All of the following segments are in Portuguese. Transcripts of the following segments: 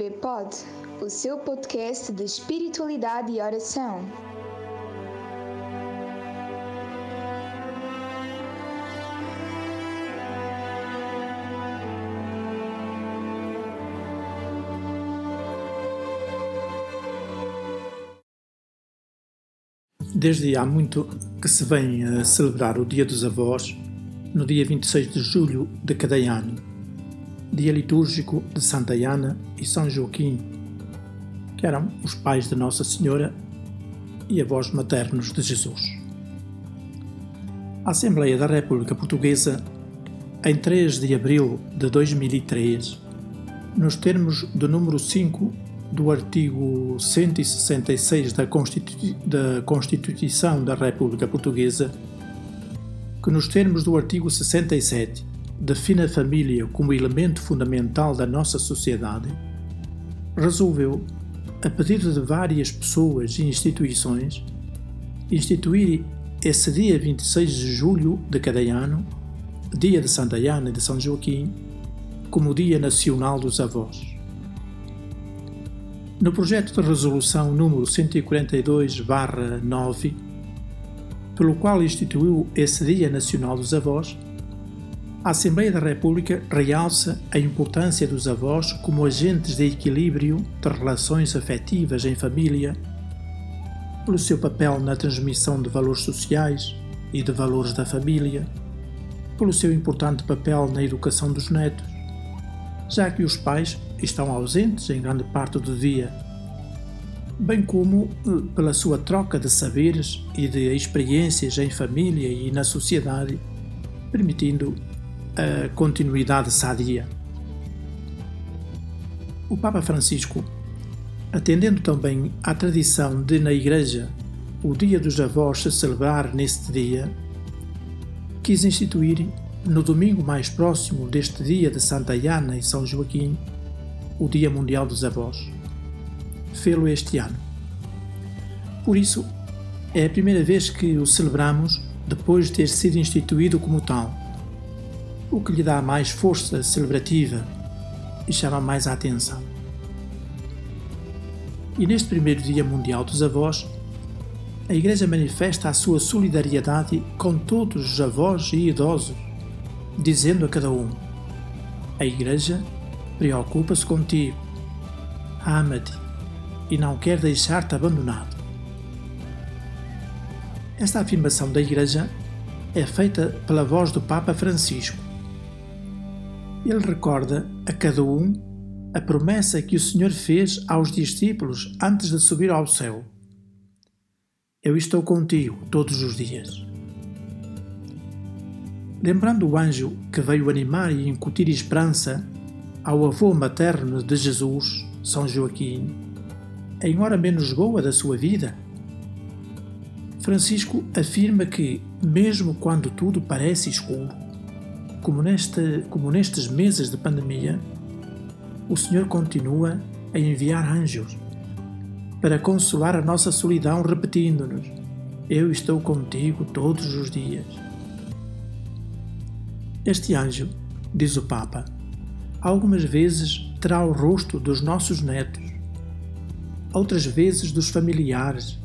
ICB Pod, o seu podcast de espiritualidade e oração. Desde há muito que se vem a celebrar o Dia dos Avós, no dia 26 de julho de cada ano dia litúrgico de Santa Ana e São Joaquim, que eram os pais de Nossa Senhora e avós maternos de Jesus. A Assembleia da República Portuguesa, em 3 de abril de 2003, nos termos do número 5 do artigo 166 da, Constitu da Constituição da República Portuguesa, que nos termos do artigo 67 define a família como elemento fundamental da nossa sociedade, resolveu, a pedido de várias pessoas e instituições, instituir esse dia 26 de julho de cada ano, dia de Santa Ana e de São Joaquim, como Dia Nacional dos Avós. No projeto de resolução número 142/9, pelo qual instituiu esse Dia Nacional dos Avós, a Assembleia da República realça a importância dos avós como agentes de equilíbrio de relações afetivas em família, pelo seu papel na transmissão de valores sociais e de valores da família, pelo seu importante papel na educação dos netos, já que os pais estão ausentes em grande parte do dia, bem como eh, pela sua troca de saberes e de experiências em família e na sociedade, permitindo a continuidade sadia. O Papa Francisco, atendendo também à tradição de, na Igreja, o Dia dos Avós se celebrar neste dia, quis instituir, no domingo mais próximo deste dia de Santa Ana e São Joaquim, o Dia Mundial dos Avós. Fê-lo este ano. Por isso, é a primeira vez que o celebramos depois de ter sido instituído como tal o que lhe dá mais força celebrativa e chama mais a atenção. E neste primeiro Dia Mundial dos Avós, a Igreja manifesta a sua solidariedade com todos os avós e idosos, dizendo a cada um: A Igreja preocupa-se contigo, ama-te e não quer deixar-te abandonado. Esta afirmação da Igreja é feita pela voz do Papa Francisco ele recorda a cada um a promessa que o Senhor fez aos discípulos antes de subir ao céu. Eu estou contigo todos os dias. Lembrando o anjo que veio animar e incutir esperança ao avô materno de Jesus, São Joaquim, em hora menos boa da sua vida, Francisco afirma que, mesmo quando tudo parece escuro, como, como nestes meses de pandemia, o Senhor continua a enviar anjos para consolar a nossa solidão, repetindo-nos: Eu estou contigo todos os dias. Este anjo, diz o Papa, algumas vezes terá o rosto dos nossos netos, outras vezes dos familiares,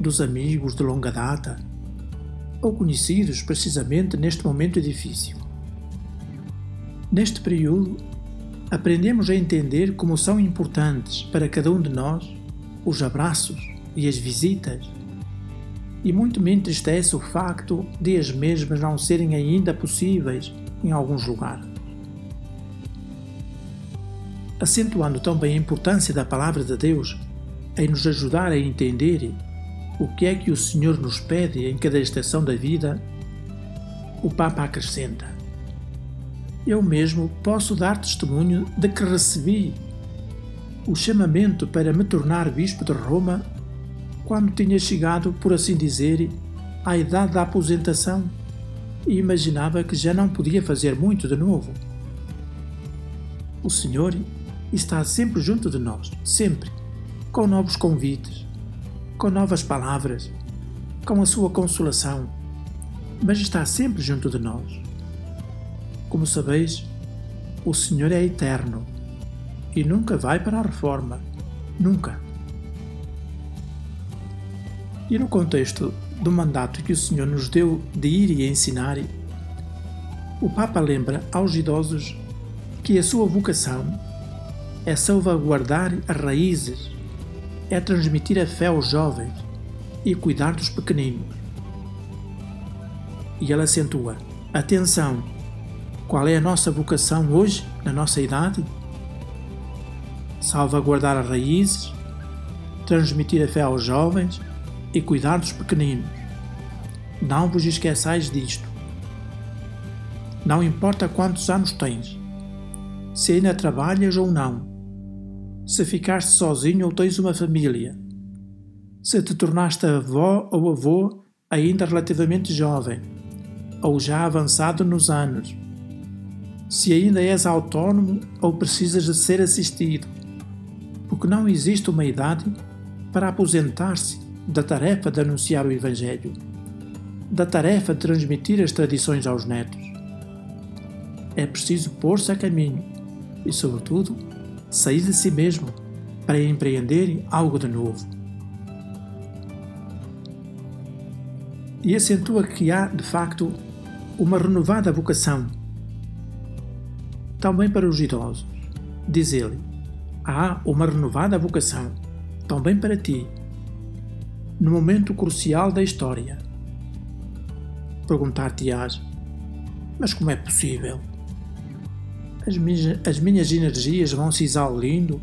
dos amigos de longa data, ou conhecidos precisamente neste momento difícil. Neste período, aprendemos a entender como são importantes para cada um de nós os abraços e as visitas. E muito me entristece o facto de as mesmas não serem ainda possíveis em alguns lugares. Acentuando também a importância da Palavra de Deus em nos ajudar a entender o que é que o Senhor nos pede em cada estação da vida, o Papa acrescenta: eu mesmo posso dar testemunho de que recebi o chamamento para me tornar bispo de Roma quando tinha chegado, por assim dizer, à idade da aposentação e imaginava que já não podia fazer muito de novo. O Senhor está sempre junto de nós, sempre, com novos convites, com novas palavras, com a sua consolação, mas está sempre junto de nós como sabeis, o Senhor é eterno e nunca vai para a reforma. Nunca. E no contexto do mandato que o Senhor nos deu de ir e ensinar, o Papa lembra aos idosos que a sua vocação é salvaguardar as raízes, é transmitir a fé aos jovens e cuidar dos pequeninos. E ele acentua: atenção, qual é a nossa vocação hoje, na nossa idade? Salvaguardar as raízes, transmitir a fé aos jovens e cuidar dos pequeninos. Não vos esqueçais disto. Não importa quantos anos tens, se ainda trabalhas ou não, se ficaste sozinho ou tens uma família, se te tornaste avó ou avô ainda relativamente jovem, ou já avançado nos anos, se ainda és autónomo ou precisas de ser assistido, porque não existe uma idade para aposentar-se da tarefa de anunciar o Evangelho, da tarefa de transmitir as tradições aos netos. É preciso pôr-se a caminho e, sobretudo, sair de si mesmo para empreender algo de novo. E acentua que há, de facto, uma renovada vocação. Também para os idosos. Diz ele: há uma renovada vocação, também para ti, no momento crucial da história. Perguntar-te-ás: mas como é possível? As minhas, as minhas energias vão se exaurindo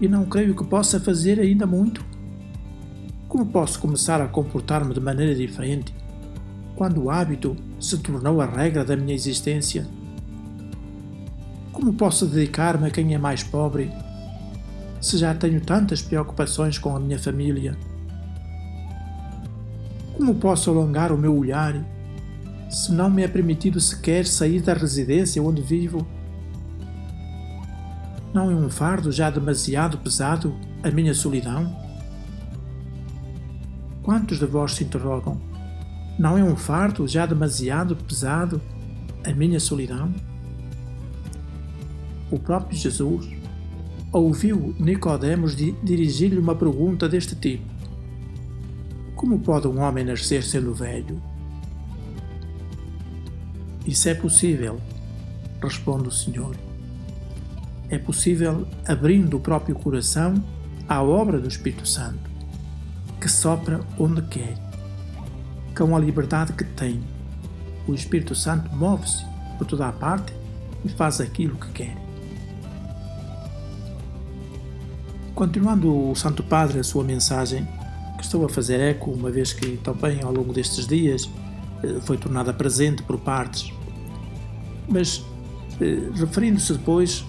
e não creio que possa fazer ainda muito. Como posso começar a comportar-me de maneira diferente quando o hábito se tornou a regra da minha existência? Como posso dedicar-me a quem é mais pobre se já tenho tantas preocupações com a minha família? Como posso alongar o meu olhar se não me é permitido sequer sair da residência onde vivo? Não é um fardo já demasiado pesado a minha solidão? Quantos de vós se interrogam? Não é um fardo já demasiado pesado a minha solidão? O próprio Jesus ouviu Nicodemos dirigir-lhe uma pergunta deste tipo: Como pode um homem nascer sendo velho? Isso é possível, responde o Senhor. É possível abrindo o próprio coração à obra do Espírito Santo, que sopra onde quer com a liberdade que tem. O Espírito Santo move-se por toda a parte e faz aquilo que quer. Continuando o Santo Padre a sua mensagem, que estou a fazer eco, uma vez que também ao longo destes dias eh, foi tornada presente por partes, mas eh, referindo-se depois,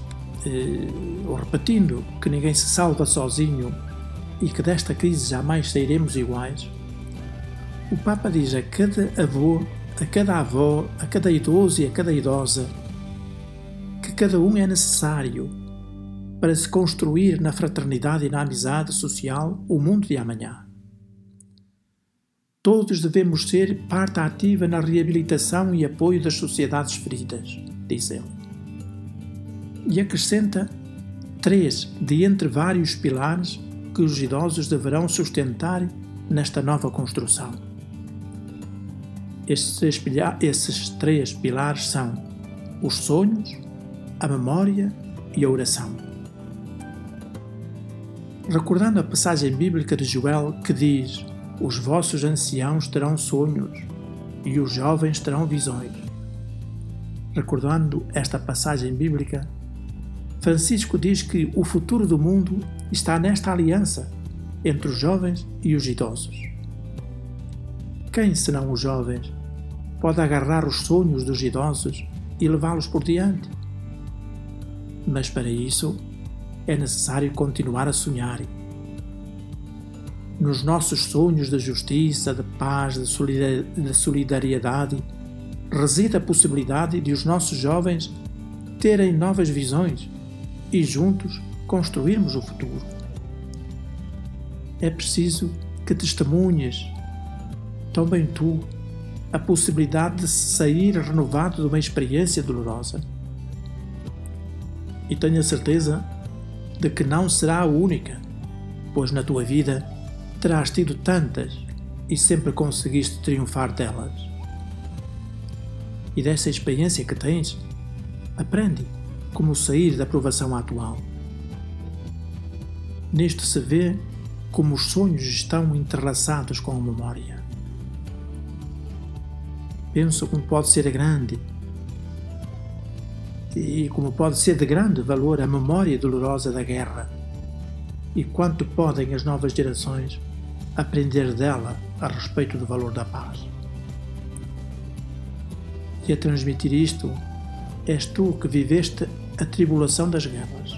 eh, ou repetindo, que ninguém se salva sozinho e que desta crise jamais sairemos iguais, o Papa diz a cada avô, a cada avó, a cada idoso e a cada idosa que cada um é necessário para se construir na fraternidade e na amizade social o mundo de amanhã. Todos devemos ser parte ativa na reabilitação e apoio das sociedades feridas, diz ele. E acrescenta três de entre vários pilares que os idosos deverão sustentar nesta nova construção. Estes três, esses três pilares são os sonhos, a memória e a oração. Recordando a passagem bíblica de Joel que diz: Os vossos anciãos terão sonhos e os jovens terão visões. Recordando esta passagem bíblica, Francisco diz que o futuro do mundo está nesta aliança entre os jovens e os idosos. Quem, senão os jovens, pode agarrar os sonhos dos idosos e levá-los por diante? Mas para isso é necessário continuar a sonhar. Nos nossos sonhos de justiça, de paz, de solidariedade, reside a possibilidade de os nossos jovens terem novas visões e juntos construirmos o futuro. É preciso que testemunhes também tu, a possibilidade de sair renovado de uma experiência dolorosa. e tenho a certeza de que não será a única, pois na tua vida terás tido tantas e sempre conseguiste triunfar delas. E dessa experiência que tens, aprende como sair da provação atual. Nisto se vê como os sonhos estão entrelaçados com a memória. Penso como pode ser grande e como pode ser de grande valor a memória dolorosa da guerra e quanto podem as novas gerações aprender dela a respeito do valor da paz. E a transmitir isto, és tu que viveste a tribulação das guerras.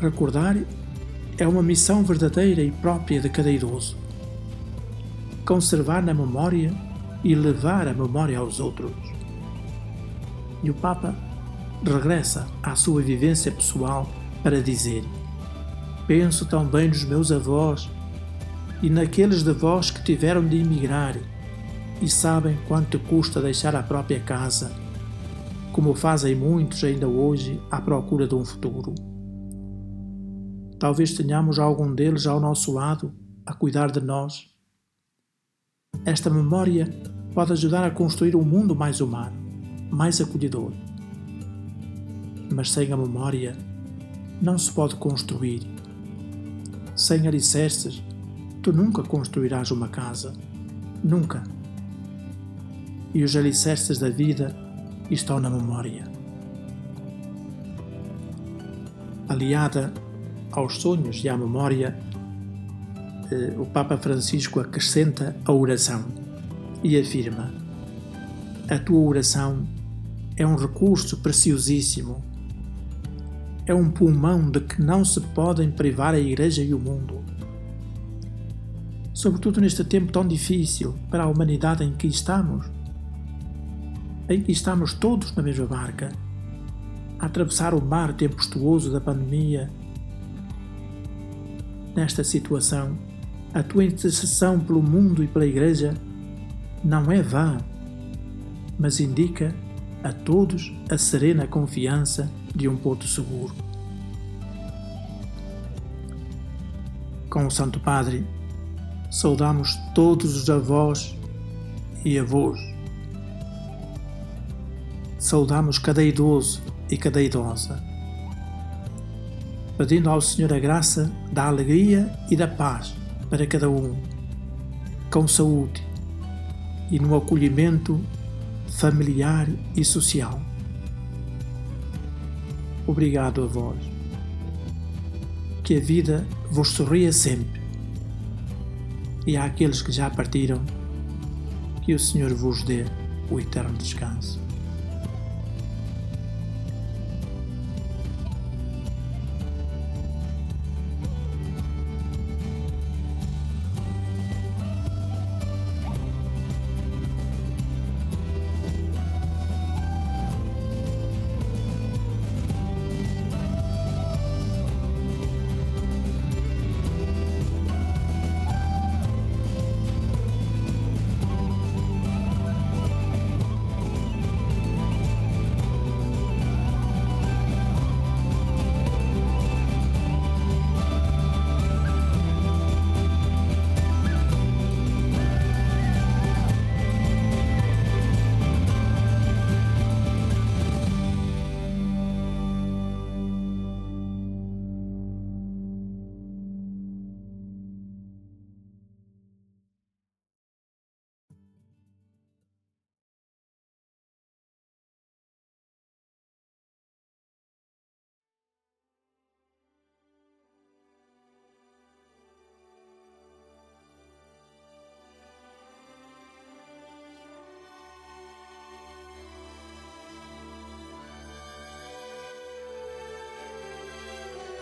Recordar é uma missão verdadeira e própria de cada idoso. Conservar na memória e levar a memória aos outros. E o Papa regressa à sua vivência pessoal para dizer: Penso também nos meus avós e naqueles de vós que tiveram de emigrar e sabem quanto custa deixar a própria casa, como fazem muitos ainda hoje à procura de um futuro. Talvez tenhamos algum deles ao nosso lado a cuidar de nós. Esta memória pode ajudar a construir um mundo mais humano, mais acolhedor. Mas sem a memória, não se pode construir sem alicerces, tu nunca construirás uma casa. Nunca. E os alicerces da vida estão na memória. Aliada aos sonhos e à memória, eh, o Papa Francisco acrescenta a oração e afirma: A tua oração é um recurso preciosíssimo é um pulmão de que não se podem privar a Igreja e o mundo. Sobretudo neste tempo tão difícil para a humanidade em que estamos, em que estamos todos na mesma barca, a atravessar o mar tempestuoso da pandemia. Nesta situação, a tua intercessão pelo mundo e pela Igreja não é vã, mas indica a todos a serena confiança de um porto seguro. Com o Santo Padre, saudamos todos os avós e avós. Saudamos cada idoso e cada idosa, pedindo ao Senhor a graça da alegria e da paz para cada um, com saúde e no acolhimento familiar e social. Obrigado a vós. Que a vida vos sorria sempre. E àqueles que já partiram, que o Senhor vos dê o eterno descanso.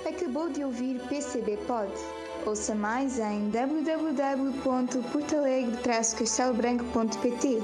Acabou de ouvir PCB Pod. Ouça mais em www.portalegre-castelobranco.pt